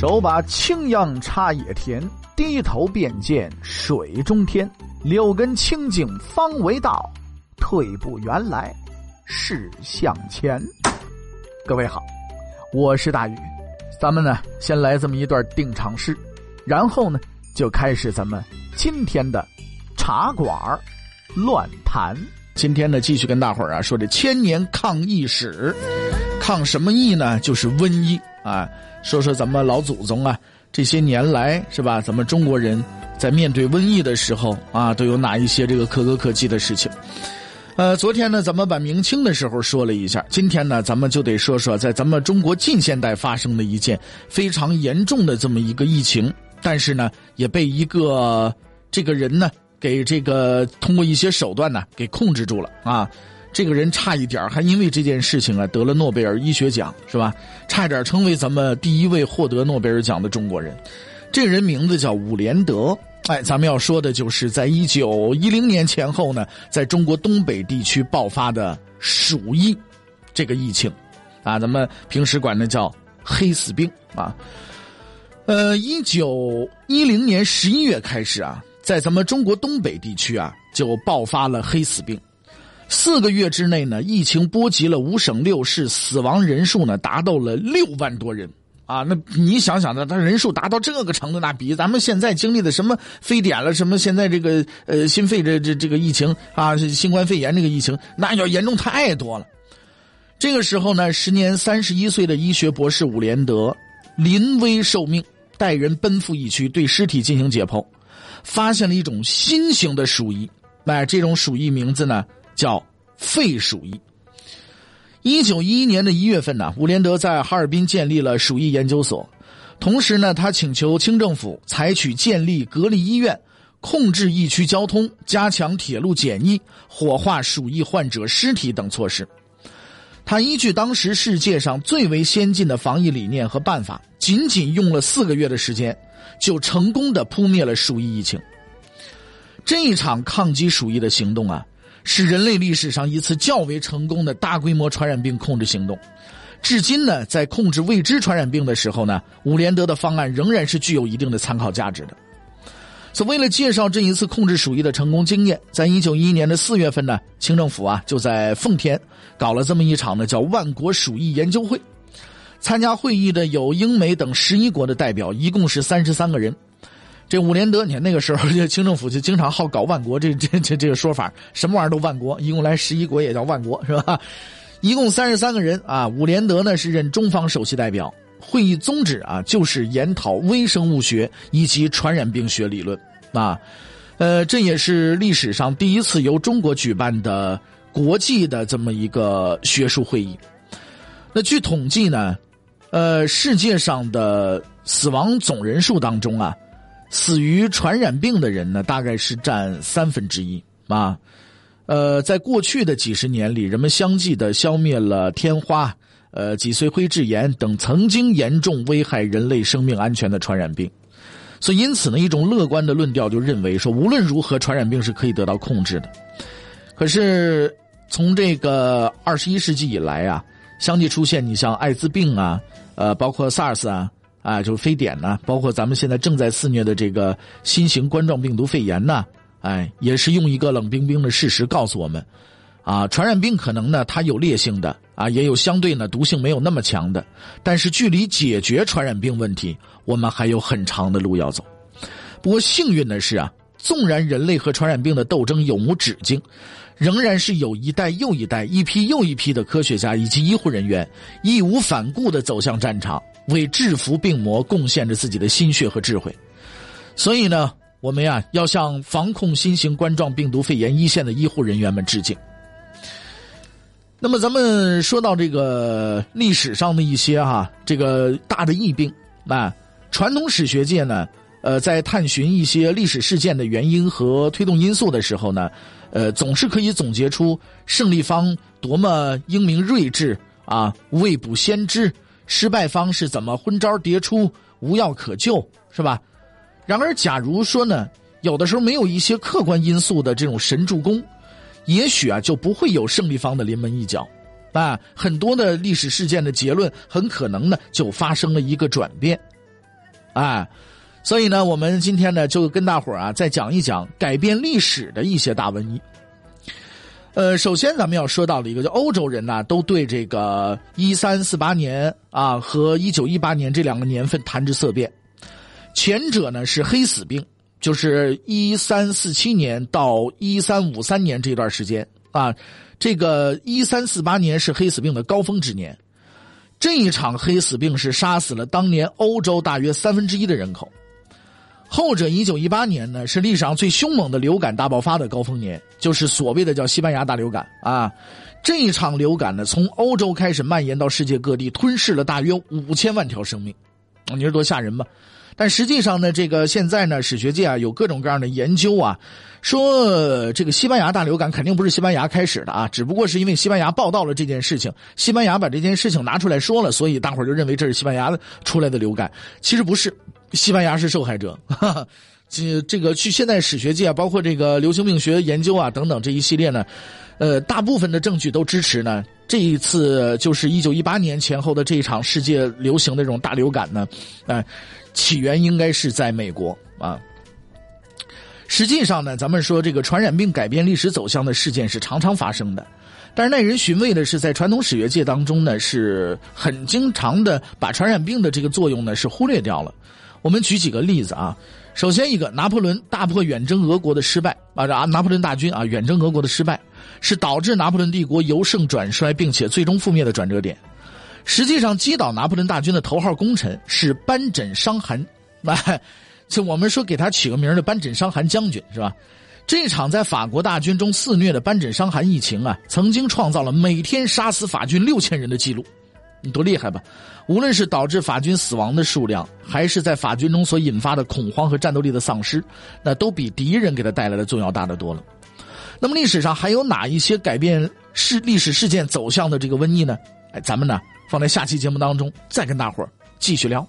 手把青秧插野田，低头便见水中天。六根清净方为道，退步原来是向前。各位好，我是大禹，咱们呢先来这么一段定场诗，然后呢就开始咱们今天的茶馆乱谈。今天呢继续跟大伙儿啊说这千年抗疫史，抗什么疫呢？就是瘟疫啊。说说咱们老祖宗啊，这些年来是吧？咱们中国人在面对瘟疫的时候啊，都有哪一些这个可歌可泣的事情？呃，昨天呢，咱们把明清的时候说了一下，今天呢，咱们就得说说在咱们中国近现代发生的一件非常严重的这么一个疫情，但是呢，也被一个这个人呢给这个通过一些手段呢给控制住了啊。这个人差一点还因为这件事情啊得了诺贝尔医学奖，是吧？差一点成为咱们第一位获得诺贝尔奖的中国人。这个人名字叫伍连德。哎，咱们要说的就是在一九一零年前后呢，在中国东北地区爆发的鼠疫这个疫情，啊，咱们平时管那叫黑死病啊。呃，一九一零年十一月开始啊，在咱们中国东北地区啊，就爆发了黑死病。四个月之内呢，疫情波及了五省六市，死亡人数呢达到了六万多人啊！那你想想呢，他人数达到这个程度，那比咱们现在经历的什么非典了，什么现在这个呃心肺这这这个疫情啊，新冠肺炎这个疫情，那要严重太多了。这个时候呢，时年三十一岁的医学博士伍连德临危受命，带人奔赴疫区，对尸体进行解剖，发现了一种新型的鼠疫。哎，这种鼠疫名字呢？叫肺鼠疫。一九一一年的一月份呢，伍连德在哈尔滨建立了鼠疫研究所，同时呢，他请求清政府采取建立隔离医院、控制疫区交通、加强铁路检疫、火化鼠疫患者尸体等措施。他依据当时世界上最为先进的防疫理念和办法，仅仅用了四个月的时间，就成功的扑灭了鼠疫疫情。这一场抗击鼠疫的行动啊！是人类历史上一次较为成功的大规模传染病控制行动。至今呢，在控制未知传染病的时候呢，伍连德的方案仍然是具有一定的参考价值的。所为了介绍这一次控制鼠疫的成功经验，在一九一一年的四月份呢，清政府啊就在奉天搞了这么一场呢叫万国鼠疫研究会。参加会议的有英美等十一国的代表，一共是三十三个人。这伍连德，你看那个时候，这清政府就经常好搞万国，这这这这个说法，什么玩意儿都万国，一共来十一国也叫万国，是吧？一共三十三个人啊。伍连德呢是任中方首席代表。会议宗旨啊，就是研讨微生物学以及传染病学理论啊。呃，这也是历史上第一次由中国举办的国际的这么一个学术会议。那据统计呢，呃，世界上的死亡总人数当中啊。死于传染病的人呢，大概是占三分之一啊。呃，在过去的几十年里，人们相继的消灭了天花、呃脊髓灰质炎等曾经严重危害人类生命安全的传染病。所以，因此呢，一种乐观的论调就认为说，无论如何，传染病是可以得到控制的。可是，从这个二十一世纪以来啊，相继出现你像艾滋病啊，呃，包括 SARS 啊。啊，就是非典呢，包括咱们现在正在肆虐的这个新型冠状病毒肺炎呢，哎，也是用一个冷冰冰的事实告诉我们，啊，传染病可能呢它有烈性的，啊，也有相对呢毒性没有那么强的，但是距离解决传染病问题，我们还有很长的路要走。不过幸运的是啊，纵然人类和传染病的斗争永无止境，仍然是有一代又一代、一批又一批的科学家以及医护人员义无反顾的走向战场。为制服病魔贡献着自己的心血和智慧，所以呢，我们呀要向防控新型冠状病毒肺炎一线的医护人员们致敬。那么，咱们说到这个历史上的一些哈这个大的疫病啊，传统史学界呢，呃，在探寻一些历史事件的原因和推动因素的时候呢，呃，总是可以总结出胜利方多么英明睿智啊，未卜先知。失败方是怎么昏招迭出，无药可救，是吧？然而，假如说呢，有的时候没有一些客观因素的这种神助攻，也许啊，就不会有胜利方的临门一脚，啊，很多的历史事件的结论很可能呢就发生了一个转变。啊，所以呢，我们今天呢就跟大伙儿啊再讲一讲改变历史的一些大瘟疫。呃，首先咱们要说到的一个，就欧洲人呢都对这个一三四八年啊和一九一八年这两个年份谈之色变。前者呢是黑死病，就是一三四七年到一三五三年这段时间啊，这个一三四八年是黑死病的高峰之年。这一场黑死病是杀死了当年欧洲大约三分之一的人口。后者一九一八年呢是历史上最凶猛的流感大爆发的高峰年，就是所谓的叫西班牙大流感啊。这一场流感呢从欧洲开始蔓延到世界各地，吞噬了大约五千万条生命，你说多吓人吧？但实际上呢，这个现在呢史学界啊有各种各样的研究啊，说这个西班牙大流感肯定不是西班牙开始的啊，只不过是因为西班牙报道了这件事情，西班牙把这件事情拿出来说了，所以大伙儿就认为这是西班牙出来的流感，其实不是。西班牙是受害者，这这个去现代史学界，包括这个流行病学研究啊等等这一系列呢，呃，大部分的证据都支持呢，这一次就是一九一八年前后的这一场世界流行的这种大流感呢，啊，起源应该是在美国啊。实际上呢，咱们说这个传染病改变历史走向的事件是常常发生的，但是耐人寻味的是，在传统史学界当中呢，是很经常的把传染病的这个作用呢是忽略掉了。我们举几个例子啊，首先一个拿破仑大破远征俄国的失败啊，拿拿破仑大军啊远征俄国的失败，是导致拿破仑帝国由盛转衰并且最终覆灭的转折点。实际上击倒拿破仑大军的头号功臣是斑疹伤寒，哎，就我们说给他起个名的斑疹伤寒将军是吧？这场在法国大军中肆虐的斑疹伤寒疫情啊，曾经创造了每天杀死法军六千人的记录。你多厉害吧！无论是导致法军死亡的数量，还是在法军中所引发的恐慌和战斗力的丧失，那都比敌人给他带来的重要大得多了。那么历史上还有哪一些改变事历史事件走向的这个瘟疫呢？哎，咱们呢放在下期节目当中再跟大伙儿继续聊。